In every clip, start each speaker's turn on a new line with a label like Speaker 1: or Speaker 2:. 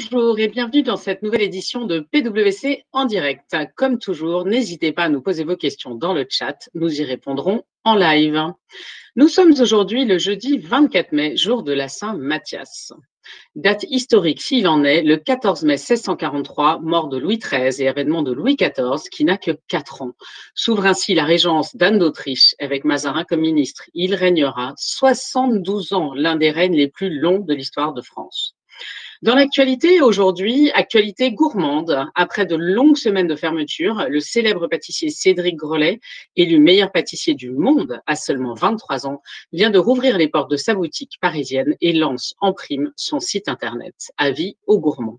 Speaker 1: Bonjour et bienvenue dans cette nouvelle édition de PwC en direct. Comme toujours, n'hésitez pas à nous poser vos questions dans le chat, nous y répondrons en live. Nous sommes aujourd'hui le jeudi 24 mai, jour de la Saint Mathias. Date historique s'il en est, le 14 mai 1643, mort de Louis XIII et événement de Louis XIV, qui n'a que 4 ans. S'ouvre ainsi la régence d'Anne d'Autriche avec Mazarin comme ministre. Il régnera 72 ans, l'un des règnes les plus longs de l'histoire de France. Dans l'actualité aujourd'hui, actualité gourmande. Après de longues semaines de fermeture, le célèbre pâtissier Cédric Grolet, élu meilleur pâtissier du monde à seulement 23 ans, vient de rouvrir les portes de sa boutique parisienne et lance en prime son site internet. Avis aux gourmands.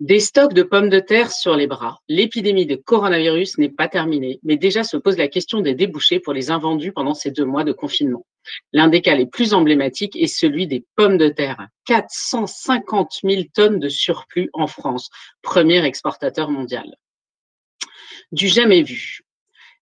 Speaker 1: Des stocks de pommes de terre sur les bras. L'épidémie de coronavirus n'est pas terminée, mais déjà se pose la question des débouchés pour les invendus pendant ces deux mois de confinement. L'un des cas les plus emblématiques est celui des pommes de terre. 450 000 tonnes de surplus en France, premier exportateur mondial. Du jamais vu.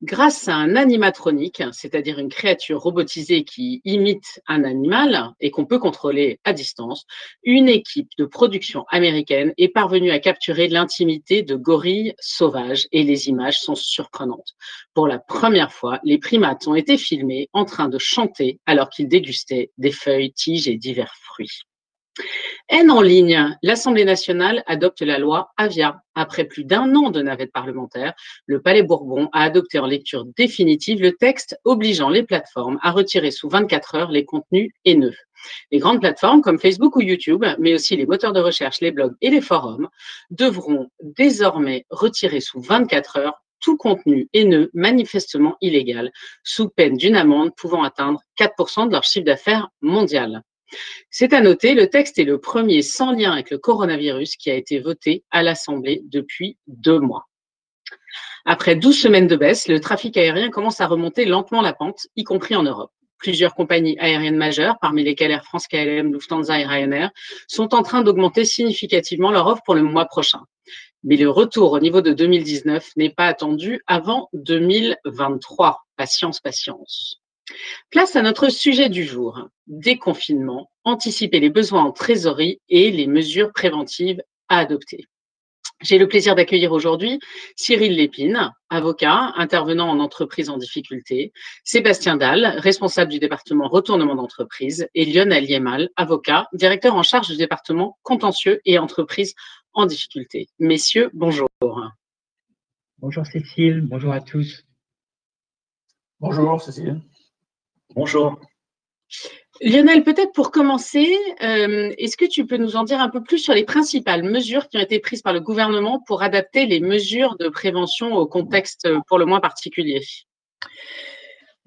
Speaker 1: Grâce à un animatronique, c'est-à-dire une créature robotisée qui imite un animal et qu'on peut contrôler à distance, une équipe de production américaine est parvenue à capturer l'intimité de gorilles sauvages et les images sont surprenantes. Pour la première fois, les primates ont été filmés en train de chanter alors qu'ils dégustaient des feuilles, tiges et divers fruits. Haine en ligne, l'Assemblée nationale adopte la loi Avia. Après plus d'un an de navette parlementaire, le Palais Bourbon a adopté en lecture définitive le texte obligeant les plateformes à retirer sous 24 heures les contenus haineux. Les grandes plateformes comme Facebook ou YouTube, mais aussi les moteurs de recherche, les blogs et les forums, devront désormais retirer sous 24 heures tout contenu haineux manifestement illégal, sous peine d'une amende pouvant atteindre 4% de leur chiffre d'affaires mondial. C'est à noter, le texte est le premier sans lien avec le coronavirus qui a été voté à l'Assemblée depuis deux mois. Après 12 semaines de baisse, le trafic aérien commence à remonter lentement la pente, y compris en Europe. Plusieurs compagnies aériennes majeures, parmi lesquelles Air France, KLM, Lufthansa et Ryanair, sont en train d'augmenter significativement leur offre pour le mois prochain. Mais le retour au niveau de 2019 n'est pas attendu avant 2023. Patience, patience. Place à notre sujet du jour, déconfinement, anticiper les besoins en trésorerie et les mesures préventives à adopter. J'ai le plaisir d'accueillir aujourd'hui Cyril Lépine, avocat intervenant en entreprise en difficulté, Sébastien Dalle, responsable du département retournement d'entreprise, et Lionel Yemal, avocat, directeur en charge du département contentieux et entreprise en difficulté. Messieurs, bonjour.
Speaker 2: Bonjour Cécile, bonjour à tous.
Speaker 3: Bonjour Cécile.
Speaker 1: Bonjour. Lionel, peut-être pour commencer, euh, est-ce que tu peux nous en dire un peu plus sur les principales mesures qui ont été prises par le gouvernement pour adapter les mesures de prévention au contexte pour le moins particulier?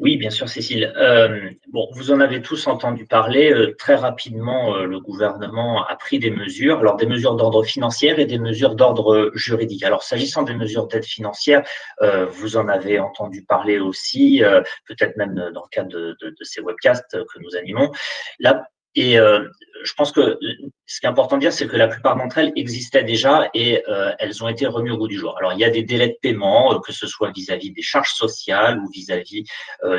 Speaker 3: Oui, bien sûr, Cécile. Euh, bon, vous en avez tous entendu parler. Euh, très rapidement, euh, le gouvernement a pris des mesures, alors des mesures d'ordre financier et des mesures d'ordre juridique. Alors, s'agissant des mesures d'aide financière, vous en avez entendu parler aussi, peut-être même dans le cadre de, de, de, ces webcasts que nous animons. Là, et euh, je pense que ce qui est important de dire, c'est que la plupart d'entre elles existaient déjà et euh, elles ont été remises au goût du jour. Alors, il y a des délais de paiement, euh, que ce soit vis-à-vis des charges sociales ou vis-à-vis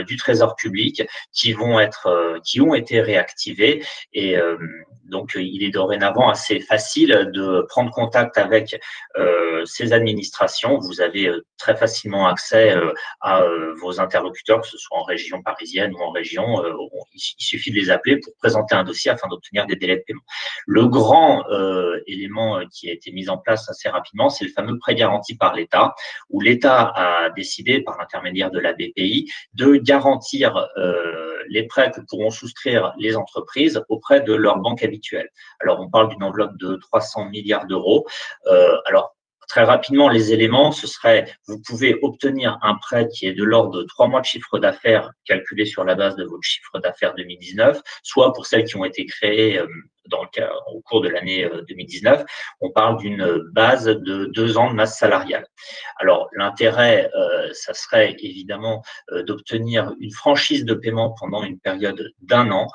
Speaker 3: du trésor public, qui vont être, qui ont été réactivés. Et donc, il est dorénavant assez facile de prendre contact avec ces administrations. Vous avez très facilement accès à vos interlocuteurs, que ce soit en région parisienne ou en région. il suffit de les appeler pour présenter un dossier afin d'obtenir des délais de paiement. Le grand euh, élément euh, qui a été mis en place assez rapidement, c'est le fameux prêt garanti par l'État, où l'État a décidé, par l'intermédiaire de la BPI, de garantir euh, les prêts que pourront souscrire les entreprises auprès de leur banque habituelle. Alors, on parle d'une enveloppe de 300 milliards d'euros. alors, Très rapidement, les éléments, ce serait, vous pouvez obtenir un prêt qui est de l'ordre de trois mois de chiffre d'affaires calculé sur la base de votre chiffre d'affaires 2019, soit pour celles qui ont été créées euh, dans le cas, au cours de l'année 2019, euh, on parle d'une base de deux ans de masse salariale. Alors l'intérêt, euh, ça serait évidemment d'obtenir une franchise de paiement pendant une période d'un an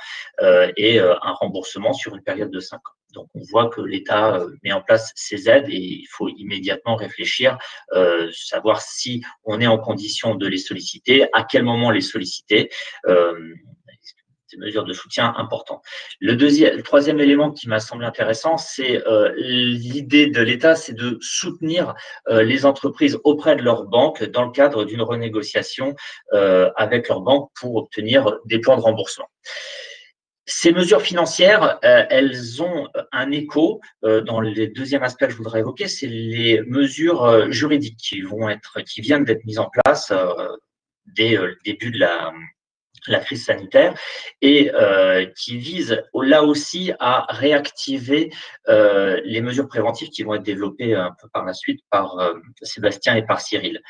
Speaker 3: et un remboursement sur une période de cinq ans. Donc, on voit que l'État euh, met en place ces aides et il faut immédiatement réfléchir, euh, savoir si on est en condition de les solliciter, à quel moment les solliciter. Euh, ces mesures de soutien importantes. Le, deuxième, le troisième élément qui m'a semblé intéressant, c'est euh, l'idée de l'État, c'est de soutenir les entreprises auprès de leurs banques dans le cadre d'une renégociation avec leurs banques pour obtenir des plans de remboursement. Ces mesures financières, elles ont un écho dans le deuxième aspect que je voudrais évoquer, c'est les mesures juridiques qui vont être, qui viennent d'être mises en place dès le début de la, la crise sanitaire et euh, qui vise là aussi à réactiver euh, les mesures préventives qui vont être développées un peu par la suite par euh, Sébastien et par Cyril.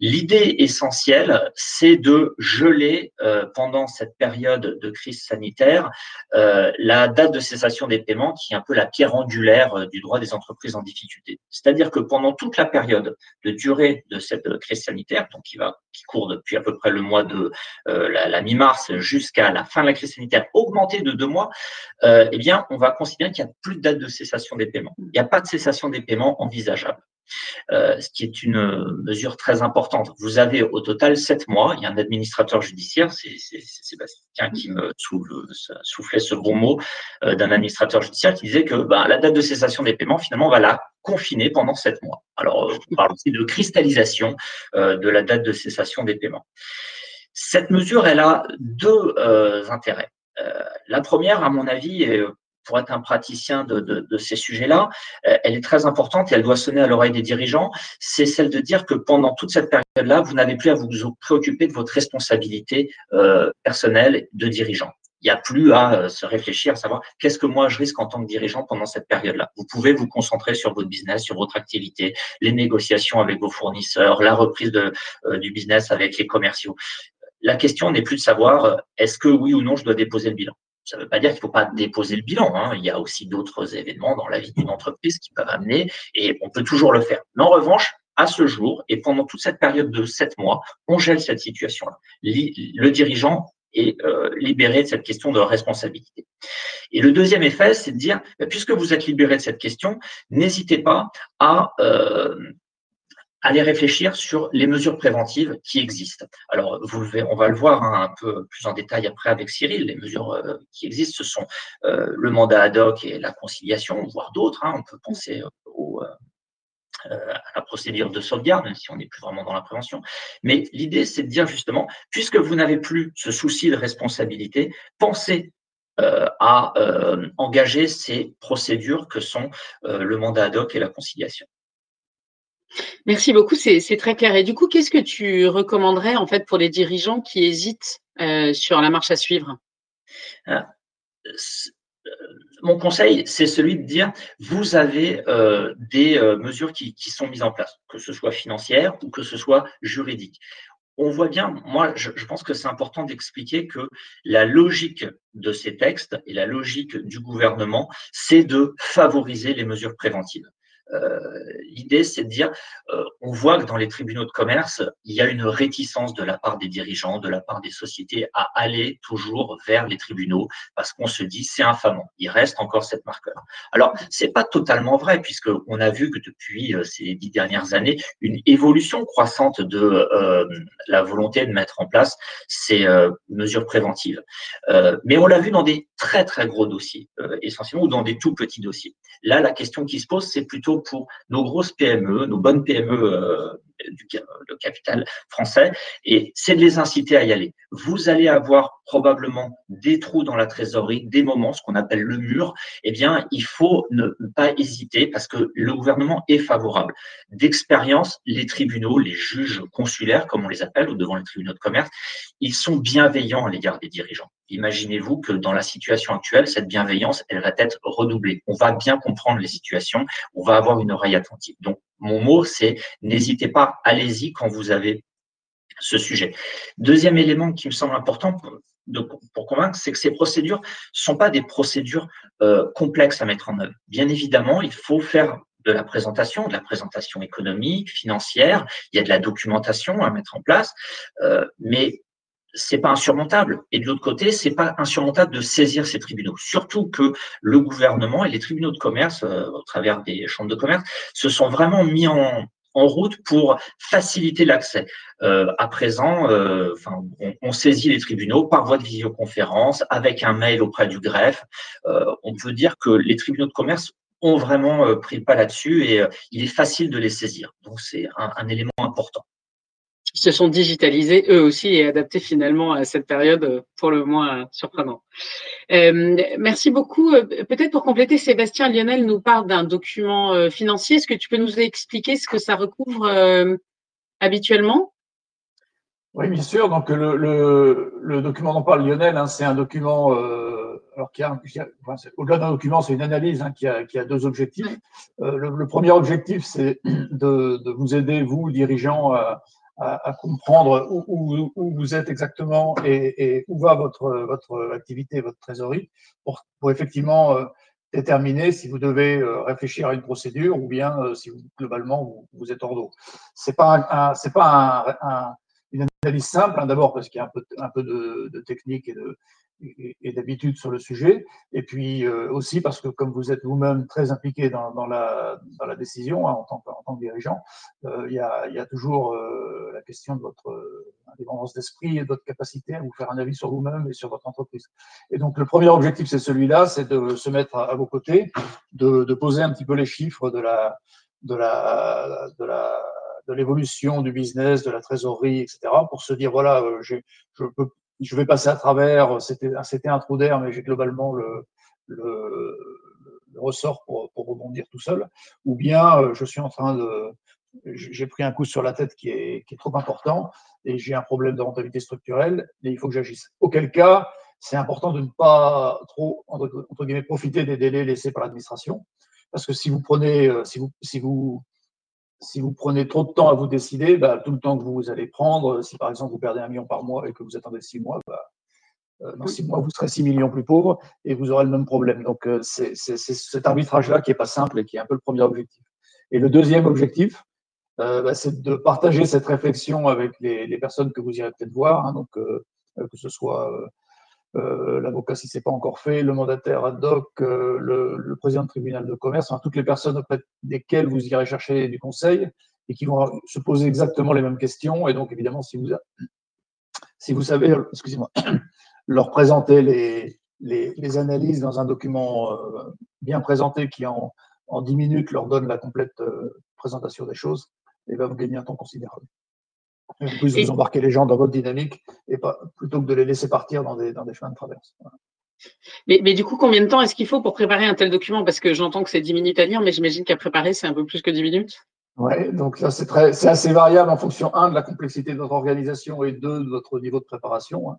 Speaker 3: L'idée essentielle, c'est de geler pendant cette période de crise sanitaire la date de cessation des paiements qui est un peu la pierre angulaire du droit des entreprises en difficulté. C'est-à-dire que pendant toute la période de durée de cette crise sanitaire, donc qui va qui court depuis à peu près le mois de la, la mi-mars jusqu'à la fin de la crise sanitaire augmenté de deux mois, euh, eh bien, on va considérer qu'il n'y a plus de date de cessation des paiements. Il n'y a pas de cessation des paiements envisageable. Euh, ce qui est une mesure très importante. Vous avez au total sept mois. Il y a un administrateur judiciaire, c'est Sébastien qui me soufflait ce bon mot euh, d'un administrateur judiciaire qui disait que bah, la date de cessation des paiements, finalement, on va la confiner pendant sept mois. Alors, on parle aussi de cristallisation de la date de cessation des paiements. Cette mesure, elle a deux euh, intérêts. Euh, la première, à mon avis, pour être un praticien de, ces sujets-là, euh, elle est très importante et elle doit sonner à l'oreille des dirigeants, c'est celle de dire que pendant toute cette période-là, vous n'avez plus à vous préoccuper de votre responsabilité personnelle de dirigeant. Il n'y a plus à se réfléchir, à savoir qu'est-ce que moi je risque en tant que dirigeant pendant cette période-là. Vous pouvez vous concentrer sur votre business, sur votre activité, les négociations avec vos fournisseurs, la reprise du business avec les commerciaux la question n'est plus de savoir euh, est-ce que oui ou non je dois déposer le bilan. Ça ne veut pas dire qu'il ne faut pas déposer le bilan. Hein. Il y a aussi d'autres événements dans la vie d'une entreprise qui peuvent amener et on peut toujours le faire. Mais en revanche, à ce jour et pendant toute cette période de sept mois, on gèle cette situation-là. Le dirigeant est euh, libéré de cette question de responsabilité. Et le deuxième effet, c'est de dire, bah, puisque vous êtes libéré de cette question, n'hésitez pas à euh, aller réfléchir sur les mesures préventives qui existent. Alors, vous on va le voir hein, un peu plus en détail après avec Cyril. Les mesures euh, qui existent, ce sont euh, le mandat ad hoc et la conciliation, voire d'autres. Hein. On peut penser euh, à la procédure de sauvegarde, même si on n'est plus vraiment dans la prévention. Mais l'idée, c'est de dire justement, puisque vous n'avez plus ce souci de responsabilité, pensez à engager ces procédures que sont le mandat ad hoc et la conciliation.
Speaker 1: Merci beaucoup, c'est très clair. Et du coup, qu'est-ce que tu recommanderais en fait pour les dirigeants qui hésitent euh, sur la marche à suivre?
Speaker 3: Ah, euh, Mon conseil, c'est celui de dire vous avez euh, des mesures qui, sont mises en place, que ce soit financière ou que ce soit juridique. On voit bien, moi, je pense que c'est important d'expliquer que la logique de ces textes et la logique du gouvernement, c'est de favoriser les mesures préventives. Euh, l'idée, c'est de dire, euh, on voit que dans les tribunaux de commerce, il y a une réticence de la part des dirigeants, de la part des sociétés à aller toujours vers les tribunaux parce qu'on se dit c'est infamant. Il reste encore cette marqueur. Alors, c'est pas totalement vrai puisque on a vu que depuis euh, ces dix dernières années, une évolution croissante de la volonté de mettre en place ces mesures préventives. mais on l'a vu dans des très très gros dossiers, essentiellement, ou dans des tout petits dossiers. Là, la question qui se pose, c'est plutôt pour nos grosses PME, nos bonnes PME euh, du le capital français, et c'est de les inciter à y aller. Vous allez avoir probablement des trous dans la trésorerie, des moments, ce qu'on appelle le mur. Eh bien, il faut ne pas hésiter parce que le gouvernement est favorable. D'expérience, les tribunaux, les juges consulaires, comme on les appelle, ou devant les tribunaux de commerce, ils sont bienveillants à l'égard des dirigeants. Imaginez-vous que dans la situation actuelle, cette bienveillance, elle va être redoublée. On va bien comprendre les situations, on va avoir une oreille attentive. Donc, mon mot, c'est n'hésitez pas, allez-y quand vous avez ce sujet. Deuxième élément qui me semble important pour, convaincre, c'est que ces procédures ne sont pas des procédures euh, complexes à mettre en œuvre. Bien évidemment, il faut faire de la présentation, de la présentation économique, financière, il y a de la documentation à mettre en place, euh, mais c'est pas insurmontable. Et de l'autre côté, c'est pas insurmontable de saisir ces tribunaux. Surtout que le gouvernement et les tribunaux de commerce, euh, au travers des chambres de commerce, se sont vraiment mis en, en route pour faciliter l'accès. Euh, à présent, euh, enfin, on, saisit les tribunaux par voie de visioconférence, avec un mail auprès du greffe. Euh, on peut dire que les tribunaux de commerce ont vraiment pris le pas là-dessus et il est facile de les saisir. Donc c'est un élément important
Speaker 1: se sont digitalisés eux aussi et adaptés finalement à cette période euh, pour le moins surprenant. Euh, merci beaucoup. Euh, peut-être pour compléter, Sébastien Lionel nous parle d'un document financier. Est-ce que tu peux nous expliquer ce que ça recouvre habituellement?
Speaker 4: Oui, bien sûr. Donc le, document dont parle Lionel, hein, c'est un document. alors qui a, au-delà d'un document, c'est une analyse hein, qui, a, deux objectifs. Le, premier objectif, c'est de, de, vous aider, vous, dirigeants, à à, comprendre où, vous êtes exactement et, où va votre, votre activité, votre trésorerie, pour, effectivement euh, déterminer si vous devez euh, réfléchir à une procédure ou bien euh, si globalement vous, êtes hors d'eau. C'est pas un, c'est pas un, un, une analyse simple, hein, d'abord parce qu'il y a un peu, un peu de technique et de, et, d'habitude sur le sujet, et puis euh, aussi parce que comme vous êtes vous-même très impliqué dans, la, dans la décision hein, en, tant que, en, tant que, dirigeant, euh, il, y a, y a, toujours euh, la question de votre indépendance d'esprit et de votre capacité à vous faire un avis sur vous-même et sur votre entreprise. Et donc le premier objectif, c'est celui-là, c'est de se mettre à, vos côtés, de, de, poser un petit peu les chiffres de la de la de la de l'évolution du business, de la trésorerie, etc., pour se dire voilà, je peux je vais passer à travers, c'était un trou d'air, mais j'ai globalement le, ressort pour, rebondir tout seul, ou bien euh, je suis en train de, j'ai pris un coup sur la tête qui est, trop important et j'ai un problème de rentabilité structurelle et il faut que j'agisse. Auquel cas, c'est important de ne pas trop, entre, guillemets, profiter des délais laissés par l'administration. Parce que si vous prenez, euh, si vous si vous prenez trop de temps à vous décider, bah, tout le temps que vous allez prendre, si par exemple vous perdez un million par mois et que vous attendez six mois, bah, euh, dans six mois vous serez six millions plus pauvres et vous aurez le même problème. Donc euh, c'est cet arbitrage-là qui est pas simple et qui est un peu le premier objectif. Et le deuxième objectif, euh, bah, c'est de partager cette réflexion avec les, les personnes que vous irez peut-être voir, hein, donc euh, que ce soit euh, l'avocat si c'est pas encore fait, le mandataire ad hoc, euh, le, président de tribunal de commerce, toutes les personnes auprès desquelles vous irez chercher du conseil et qui vont se poser exactement les mêmes questions. Et donc, évidemment, si vous, savez, excusez-moi, leur présenter les, analyses dans un document euh, bien présenté qui, en, en 10 minutes, leur donne la complète présentation des choses, et va vous gagner un temps considérable. En plus, vous embarquez les gens dans votre dynamique et pas, plutôt que de les laisser partir dans des, dans des chemins de traverse.
Speaker 1: Mais, mais, du coup, combien de temps est-ce qu'il faut pour préparer un tel document? Parce que j'entends que c'est 10 minutes à lire, mais j'imagine qu'à préparer, c'est un peu plus que 10 minutes.
Speaker 4: Oui, donc là, c'est très, c'est assez variable en fonction, un, de la complexité de votre organisation et deux, de votre niveau de préparation. Hein.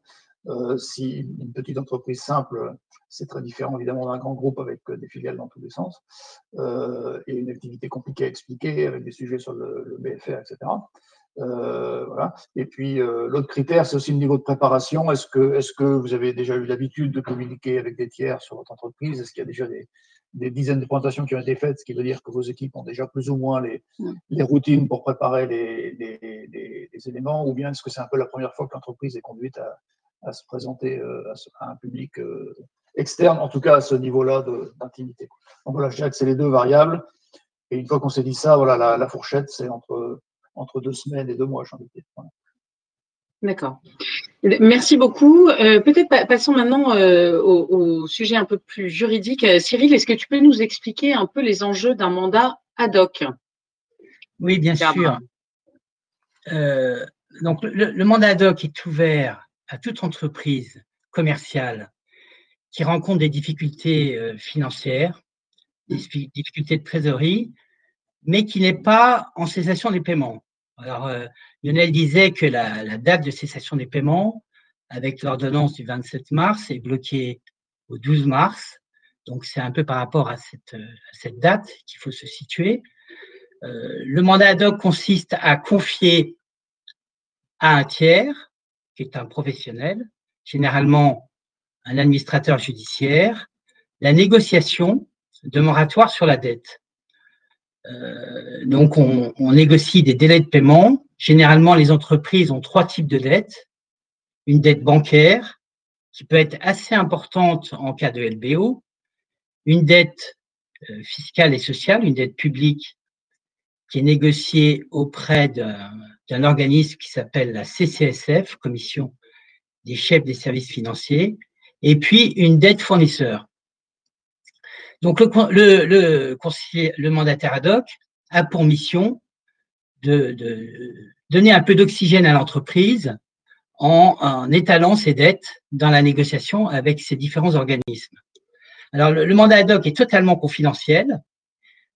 Speaker 4: Euh, si une petite entreprise simple, c'est très différent évidemment d'un grand groupe avec des filiales dans tous les sens, euh, et une activité compliquée à expliquer avec des sujets sur le, le BFR, etc. Euh, voilà. Et puis euh, l'autre critère, c'est aussi le niveau de préparation. Est-ce que, est-ce que vous avez déjà eu l'habitude de communiquer avec des tiers sur votre entreprise? Est-ce qu'il y a déjà des, des, dizaines de présentations qui ont été faites, ce qui veut dire que vos équipes ont déjà plus ou moins les, mm. les routines pour préparer les, les, les, éléments? Ou bien est-ce que c'est un peu la première fois que l'entreprise est conduite à, à se présenter euh, à, un public externe, en tout cas à ce niveau-là d'intimité? Donc voilà, je dirais que c'est les deux variables. Et une fois qu'on s'est dit ça, voilà, la, la fourchette, c'est entre entre deux semaines et deux mois, j'en ai
Speaker 1: D'accord. Merci beaucoup. Euh, peut-être passons maintenant euh, au, sujet un peu plus juridique. Euh, Cyril, est-ce que tu peux nous expliquer un peu les enjeux d'un mandat ad hoc?
Speaker 2: Oui, bien sûr. donc, le, mandat ad hoc est ouvert à toute entreprise commerciale qui rencontre des difficultés financières, des difficultés de trésorerie, mais qui n'est pas en cessation des paiements. Alors, euh, Lionel disait que la, date de cessation des paiements, avec l'ordonnance du 27 mars, est bloquée au 12 mars. Donc, c'est un peu par rapport à cette, cette date qu'il faut se situer. Euh, le mandat ad hoc consiste à confier à un tiers, qui est un professionnel, généralement un administrateur judiciaire, la négociation de moratoire sur la dette. Euh, donc, on, négocie des délais de paiement. Généralement, les entreprises ont trois types de dettes. Une dette bancaire, qui peut être assez importante en cas de LBO. Une dette euh, fiscale et sociale, une dette publique qui est négocié auprès d'un organisme qui s'appelle la CCSF, Commission des chefs des services financiers, et puis une dette fournisseur. Donc le, le, le, le mandataire ad hoc a pour mission de, donner un peu d'oxygène à l'entreprise en, étalant ses dettes dans la négociation avec ces différents organismes. Alors le, mandat ad hoc est totalement confidentiel,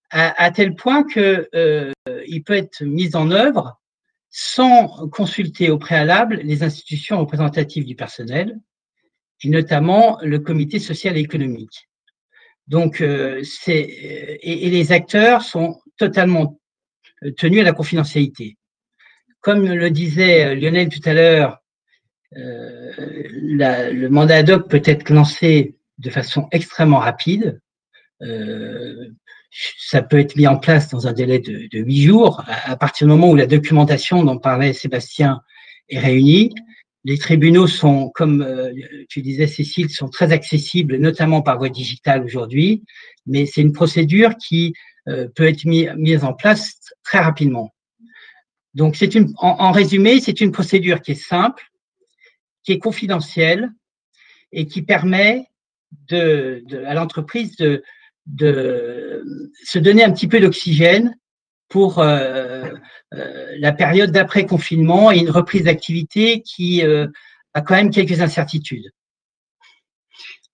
Speaker 2: à, à tel point que euh, il peut être mis en œuvre sans consulter au préalable les institutions représentatives du personnel, et notamment le comité social et économique. Donc, euh, c'est et, et, les acteurs sont totalement tenus à la confidentialité. Comme le disait Lionel tout à l'heure, euh, le mandat ad hoc peut être lancé de façon extrêmement rapide. Euh, ça peut être mis en place dans un délai de, huit jours, à, partir du moment où la documentation dont parlait Sébastien est réunie. Les tribunaux sont, comme euh, tu disais Cécile, sont très accessibles, notamment par voie digitale aujourd'hui, mais c'est une procédure qui euh, peut être mise en place très rapidement. Donc, c'est une, en, résumé, c'est une procédure qui est simple, qui est confidentielle et qui permet de, de à l'entreprise de, de se donner un petit peu d'oxygène pour euh, la période d'après confinement et une reprise d'activité qui euh, a quand même quelques incertitudes.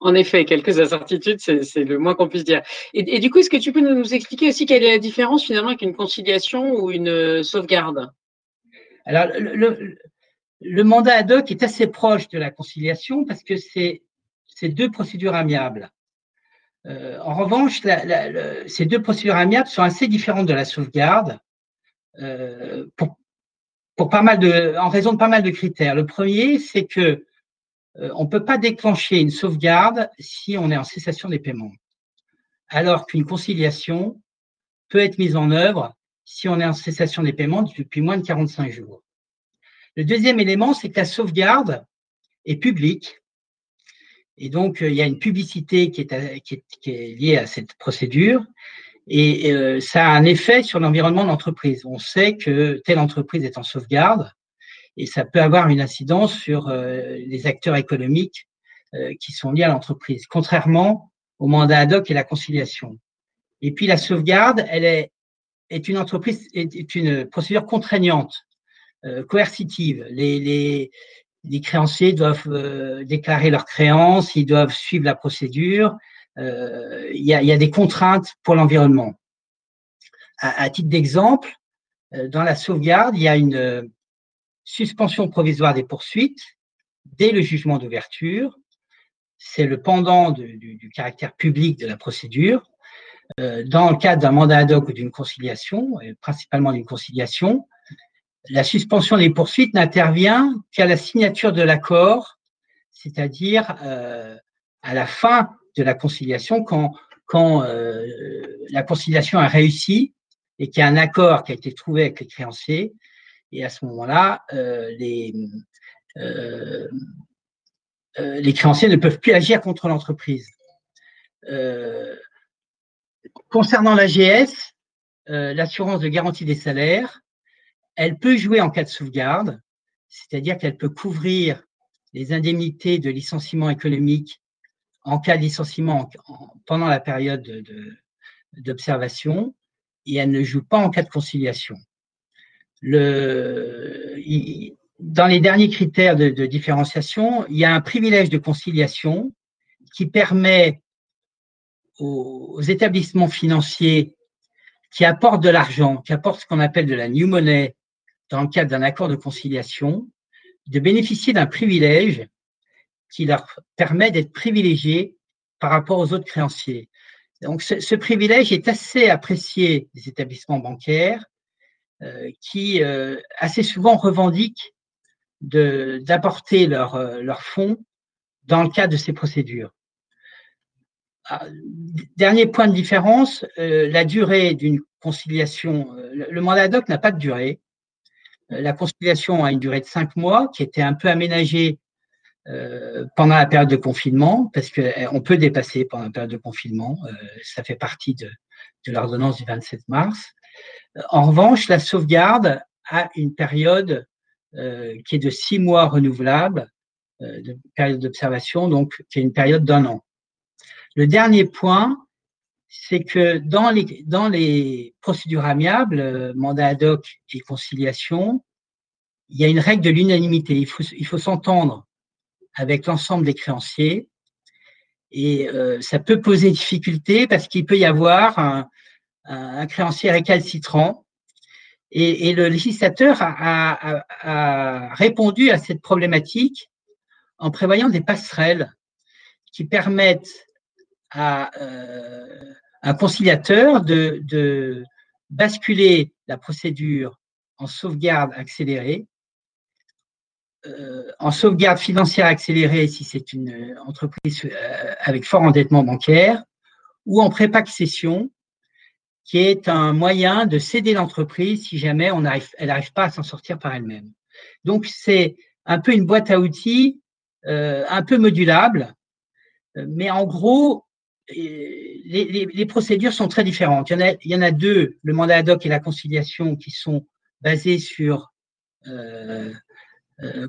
Speaker 1: En effet, quelques incertitudes, c'est le moins qu'on puisse dire. Et, et, du coup, est-ce que tu peux nous expliquer aussi quelle est la différence finalement avec une conciliation ou une sauvegarde?
Speaker 2: Alors, le, le, le, mandat ad hoc est assez proche de la conciliation parce que c'est deux procédures amiables. Euh, en revanche, la, la, ces deux procédures amiables sont assez différentes de la sauvegarde euh, pour, en raison de pas mal de critères. Le premier, c'est que euh, on ne peut pas déclencher une sauvegarde si on est en cessation des paiements, alors qu'une conciliation peut être mise en œuvre si on est en cessation des paiements depuis moins de 45 jours. Le deuxième élément, c'est que la sauvegarde est publique et donc, euh, il y a une publicité qui est, liée à cette procédure et euh, ça a un effet sur l'environnement de l'entreprise. On sait que telle entreprise est en sauvegarde et ça peut avoir une incidence sur euh, les acteurs économiques qui sont liés à l'entreprise, contrairement au mandat ad hoc et la conciliation. Et puis la sauvegarde, elle est, est une entreprise, est une procédure contraignante, coercitive. Les, les, les créanciers doivent euh, déclarer leurs créances, ils doivent suivre la procédure. Euh, il, y a, des contraintes pour l'environnement. À, titre d'exemple, euh, dans la sauvegarde, il y a une suspension provisoire des poursuites dès le jugement d'ouverture. C'est le pendant du, caractère public de la procédure. dans le cadre d'un mandat ad hoc ou d'une conciliation, et principalement d'une conciliation, la suspension des poursuites n'intervient qu'à la signature de l'accord, c'est-à-dire euh, à la fin de la conciliation, quand, euh, la conciliation a réussi et qu'il y a un accord qui a été trouvé avec les créanciers. Et à ce moment-là, euh, les, euh, les créanciers ne peuvent plus agir contre l'entreprise. Concernant l'AGS, l'assurance de garantie des salaires, elle peut jouer en cas de sauvegarde, c'est-à-dire qu'elle peut couvrir les indemnités de licenciement économique en cas de licenciement pendant la période d'observation et elle ne joue pas en cas de conciliation. Dans les derniers critères de, de, différenciation, il y a un privilège de conciliation qui permet aux, aux établissements financiers qui apportent de l'argent, qui apportent ce qu'on appelle de la new money dans le cadre d'un accord de conciliation, de bénéficier d'un privilège qui leur permet d'être privilégiés par rapport aux autres créanciers. Donc, ce, privilège est assez apprécié des établissements bancaires euh, qui euh, assez souvent revendiquent d'apporter leurs euh, leur fonds dans le cadre de ces procédures. Ah, dernier point de différence, la durée d'une conciliation. Le, mandat ad hoc n'a pas de durée. La conciliation a une durée de cinq mois qui était un peu aménagée euh, pendant la période de confinement, parce qu'on eh, peut dépasser pendant la période de confinement, euh, ça fait partie de, de l'ordonnance du 27 mars. En revanche, la sauvegarde a une période qui est de six mois renouvelable, de période d'observation, donc qui est une période d'un an. Le dernier point, c'est que dans les, dans les procédures amiables, mandat ad hoc et conciliation, il y a une règle de l'unanimité. Il faut, il faut s'entendre avec l'ensemble des créanciers. Et euh, ça peut poser difficulté parce qu'il peut y avoir un, créancier récalcitrant. Et, le législateur a, répondu à cette problématique en prévoyant des passerelles qui permettent à euh, un conciliateur de, basculer la procédure en sauvegarde accélérée en sauvegarde financière accélérée si c'est une entreprise euh, avec fort endettement bancaire, ou en prépac-cession, qui est un moyen de céder l'entreprise si jamais on arrive, elle n'arrive pas à s'en sortir par elle-même. Donc c'est un peu une boîte à outils, euh, un peu modulable, mais en gros, les, les, les, procédures sont très différentes. Il y, en a, il y en a deux, le mandat ad hoc et la conciliation, qui sont basés sur euh, euh,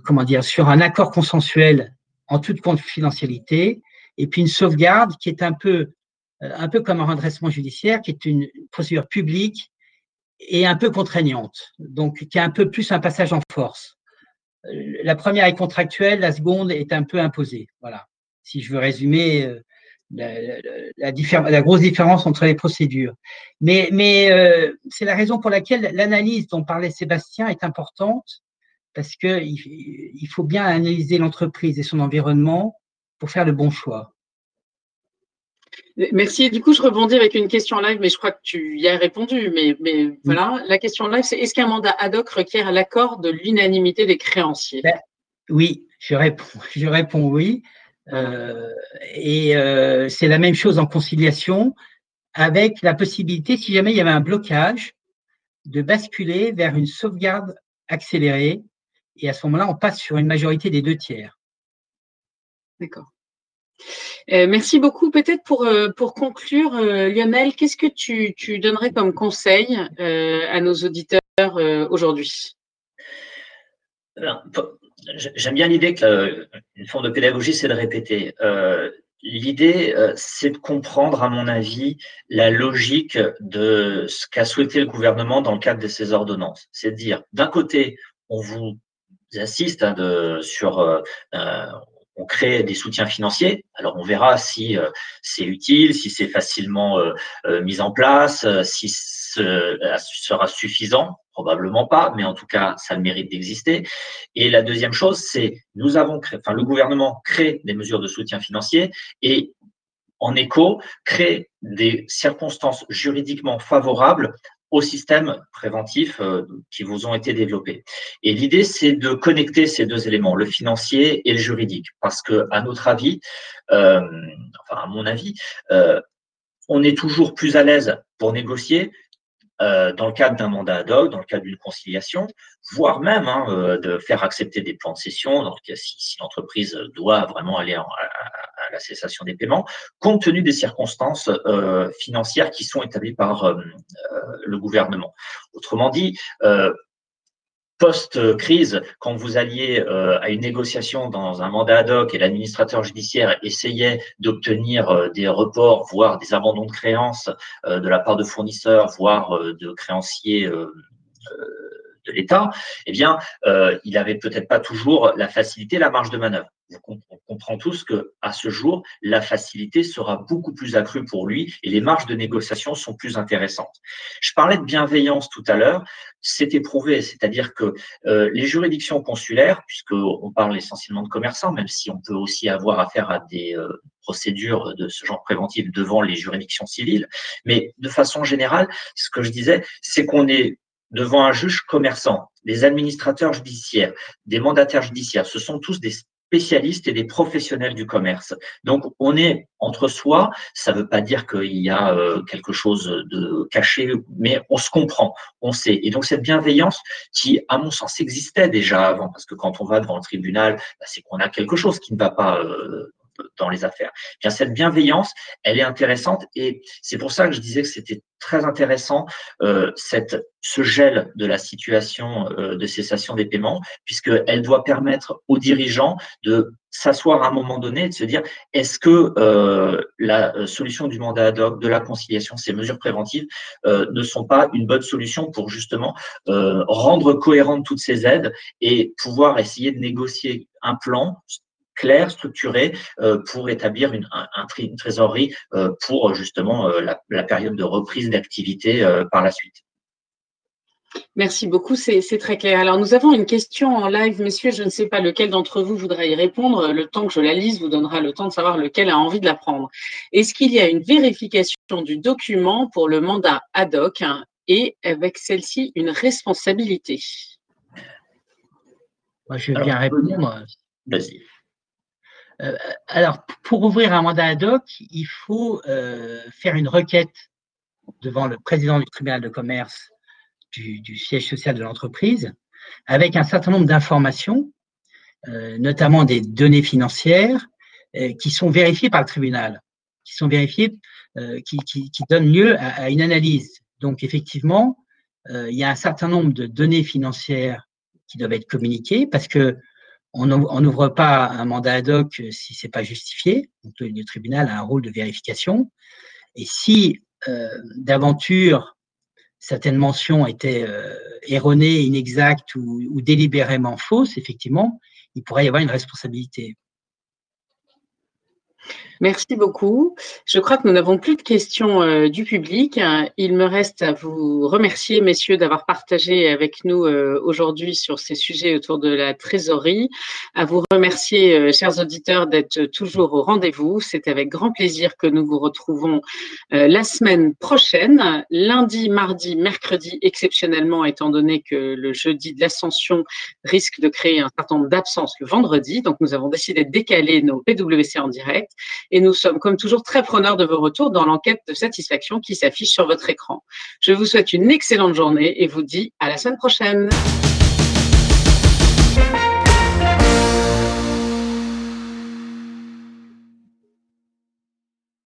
Speaker 2: comment dire, sur un accord consensuel en toute confidentialité, et puis une sauvegarde qui est un peu, euh, un peu comme un redressement judiciaire, qui est une procédure publique et un peu contraignante, donc qui est un peu plus un passage en force. Euh, la première est contractuelle, la seconde est un peu imposée. Voilà. Si je veux résumer la, la grosse différence entre les procédures. Mais, mais euh, c'est la raison pour laquelle l'analyse dont parlait Sébastien est importante parce qu'il il faut bien analyser l'entreprise et son environnement pour faire le bon choix.
Speaker 1: Merci. Du coup, je rebondis avec une question live, mais je crois que tu y as répondu. Mais, mais voilà, la question live, c'est est-ce qu'un mandat ad hoc requiert l'accord de l'unanimité des créanciers?
Speaker 2: Ben, Oui, je réponds, je réponds oui. Euh, et euh, c'est la même chose en conciliation, avec la possibilité, si jamais il y avait un blocage, de basculer vers une sauvegarde accélérée et à ce moment-là, on passe sur une majorité des deux tiers.
Speaker 1: D'accord. Euh, merci beaucoup. Peut-être pour, euh, pour conclure, euh, Lionel, qu'est-ce que tu, tu, donnerais comme conseil euh, à nos auditeurs euh, aujourd'hui?
Speaker 3: J'aime bien l'idée qu'une forme de pédagogie, c'est de répéter. L'idée, c'est de comprendre, à mon avis, la logique de ce qu'a souhaité le gouvernement dans le cadre de ces ordonnances. C'est de dire, d'un côté, on vous assiste hein, de, sur euh, euh, on crée des soutiens financiers. Alors on verra si euh, c'est utile, si c'est facilement mis en place, si ce sera suffisant. Probablement pas, mais en tout cas, ça le mérite d'exister. Et la deuxième chose, c'est nous avons créé, enfin le gouvernement crée des mesures de soutien financier et en écho crée des circonstances juridiquement favorables au système préventif euh, qui vous ont été développés. Et l'idée, c'est de connecter ces deux éléments, le financier et le juridique, parce que, à notre avis, euh, enfin à mon avis, euh, on est toujours plus à l'aise pour négocier euh, dans le cadre d'un mandat ad hoc, dans le cadre d'une conciliation, voire même hein, euh, de faire accepter des plans de cession, donc si, si l'entreprise doit vraiment aller à, la cessation des paiements, compte tenu des circonstances euh, financières qui sont établies par euh, euh, le gouvernement. Autrement dit, post-crise, quand vous alliez euh, à une négociation dans un mandat ad hoc et l'administrateur judiciaire essayait d'obtenir euh, des reports, voire des abandons de créances euh, de la part de fournisseurs, voire de créanciers de l'État, eh bien, il n'avait peut-être pas toujours la facilité, la marge de manœuvre on comprend tous que à ce jour, la facilité sera beaucoup plus accrue pour lui et les marges de négociation sont plus intéressantes. Je parlais de bienveillance tout à l'heure, c'est éprouvé, c'est-à-dire que euh, les juridictions consulaires, puisqu'on parle essentiellement de commerçants, même si on peut aussi avoir affaire à des euh, procédures de ce genre préventif devant les juridictions civiles, mais de façon générale, ce que je disais, c'est qu'on est devant un juge commerçant, des administrateurs judiciaires, des mandataires judiciaires, ce sont tous des spécialistes et des professionnels du commerce. Donc, on est entre soi. Ça ne veut pas dire qu'il y a euh, quelque chose de caché, mais on se comprend, on sait. Et donc, cette bienveillance qui, à mon sens, existait déjà avant, parce que quand on va devant le tribunal, bah, c'est qu'on a quelque chose qui ne va pas euh, dans les affaires. Eh bien, cette bienveillance, elle est intéressante et c'est pour ça que je disais que c'était très intéressant euh, cette, ce gel de la situation euh, de cessation des paiements, puisqu'elle doit permettre aux dirigeants de s'asseoir à un moment donné et de se dire est-ce que euh, la solution du mandat ad hoc, de la conciliation, ces mesures préventives ne sont pas une bonne solution pour justement rendre cohérentes toutes ces aides et pouvoir essayer de négocier un plan clair, structuré euh, pour établir une, trésorerie euh, pour justement euh, la, période de reprise d'activité par la suite.
Speaker 1: Merci beaucoup, c'est très clair. Alors, nous avons une question en live, messieurs. Je ne sais pas lequel d'entre vous voudra y répondre. Le temps que je la lise vous donnera le temps de savoir lequel a envie de la prendre. Est-ce qu'il y a une vérification du document pour le mandat ad hoc hein, et avec celle-ci une responsabilité?
Speaker 2: Moi, je vais bien répondre.
Speaker 3: Vas-y.
Speaker 2: Euh, alors, pour ouvrir un mandat ad hoc, il faut euh, faire une requête devant le président du tribunal de commerce du, siège social de l'entreprise avec un certain nombre d'informations, euh, notamment des données financières, qui sont vérifiées par le tribunal, qui sont vérifiées, qui, qui, donnent lieu à, une analyse. Donc, effectivement, il y a un certain nombre de données financières qui doivent être communiquées parce que on n'ouvre pas un mandat ad hoc si c'est pas justifié. Le, tribunal a un rôle de vérification. Et si euh, d'aventure certaines mentions étaient euh, erronées, inexactes ou, délibérément fausses, effectivement, il pourrait y avoir une responsabilité.
Speaker 1: Merci beaucoup. Je crois que nous n'avons plus de questions euh, du public. Il me reste à vous remercier, messieurs, d'avoir partagé avec nous euh, aujourd'hui sur ces sujets autour de la trésorerie. À vous remercier, euh, chers auditeurs, d'être toujours au rendez-vous. C'est avec grand plaisir que nous vous retrouvons la semaine prochaine, lundi, mardi, mercredi, exceptionnellement, étant donné que le jeudi de l'ascension risque de créer un certain nombre d'absences le vendredi. Donc, nous avons décidé de décaler nos PWC en direct et nous sommes comme toujours très preneurs de vos retours dans l'enquête de satisfaction qui s'affiche sur votre écran. Je vous souhaite une excellente journée et vous dis à la semaine prochaine.